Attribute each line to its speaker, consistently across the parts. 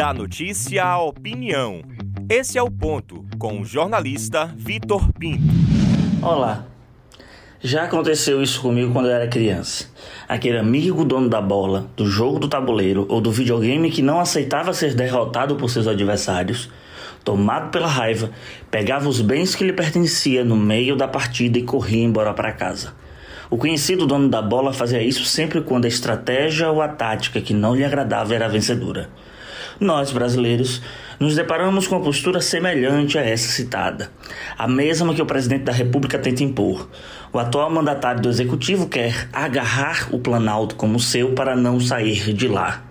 Speaker 1: Da notícia à opinião. Esse é o ponto com o jornalista Vitor Pinto.
Speaker 2: Olá. Já aconteceu isso comigo quando eu era criança. Aquele amigo dono da bola, do jogo do tabuleiro ou do videogame que não aceitava ser derrotado por seus adversários, tomado pela raiva, pegava os bens que lhe pertenciam no meio da partida e corria embora para casa. O conhecido dono da bola fazia isso sempre quando a estratégia ou a tática que não lhe agradava era vencedora. Nós, brasileiros, nos deparamos com uma postura semelhante a essa citada, a mesma que o presidente da República tenta impor. O atual mandatário do executivo quer agarrar o Planalto como seu para não sair de lá.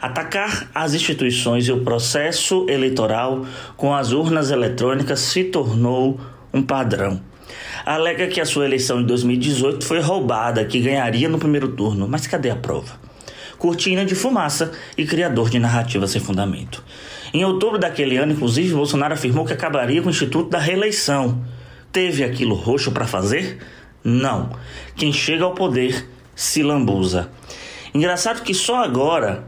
Speaker 2: Atacar as instituições e o processo eleitoral com as urnas eletrônicas se tornou um padrão. Alega que a sua eleição de 2018 foi roubada, que ganharia no primeiro turno, mas cadê a prova? Cortina de fumaça e criador de narrativa sem fundamento. Em outubro daquele ano, inclusive, Bolsonaro afirmou que acabaria com o Instituto da Reeleição. Teve aquilo roxo para fazer? Não. Quem chega ao poder se lambuza. Engraçado que só agora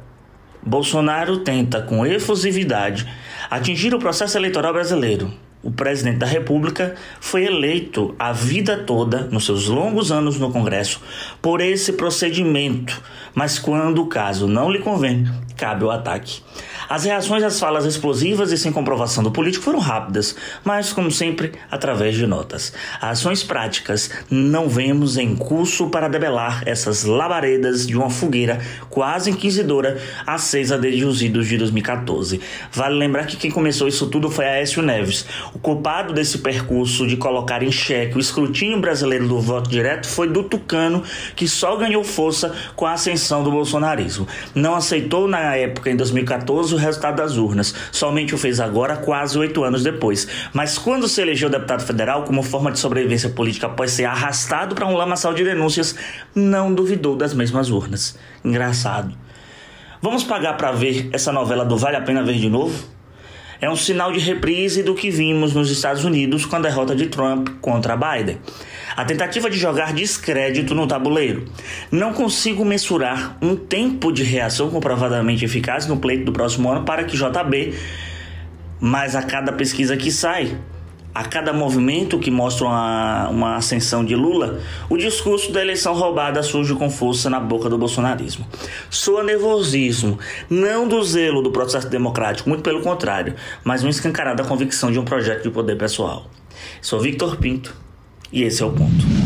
Speaker 2: Bolsonaro tenta, com efusividade, atingir o processo eleitoral brasileiro o presidente da República foi eleito a vida toda, nos seus longos anos no Congresso, por esse procedimento, mas quando o caso não lhe convém, cabe o ataque. As reações às falas explosivas e sem comprovação do político foram rápidas, mas, como sempre, através de notas. Ações práticas não vemos em curso para debelar essas labaredas de uma fogueira quase inquisidora acesa desde os idos de 2014. Vale lembrar que quem começou isso tudo foi Aécio Neves. O culpado desse percurso de colocar em xeque o escrutínio brasileiro do voto direto foi do Tucano, que só ganhou força com a ascensão do bolsonarismo. Não aceitou na época, em 2014, o resultado das urnas. Somente o fez agora, quase oito anos depois. Mas quando se elegeu deputado federal como forma de sobrevivência política após ser arrastado para um lamaçal de denúncias, não duvidou das mesmas urnas. Engraçado. Vamos pagar para ver essa novela do Vale a Pena Ver de novo? É um sinal de reprise do que vimos nos Estados Unidos com a derrota de Trump contra Biden. A tentativa de jogar descrédito no tabuleiro. Não consigo mensurar um tempo de reação comprovadamente eficaz no pleito do próximo ano para que JB, mas a cada pesquisa que sai, a cada movimento que mostra uma, uma ascensão de Lula, o discurso da eleição roubada surge com força na boca do bolsonarismo. Soa nervosismo, não do zelo do processo democrático, muito pelo contrário, mas uma escancarada convicção de um projeto de poder pessoal. Sou Victor Pinto e esse é o ponto.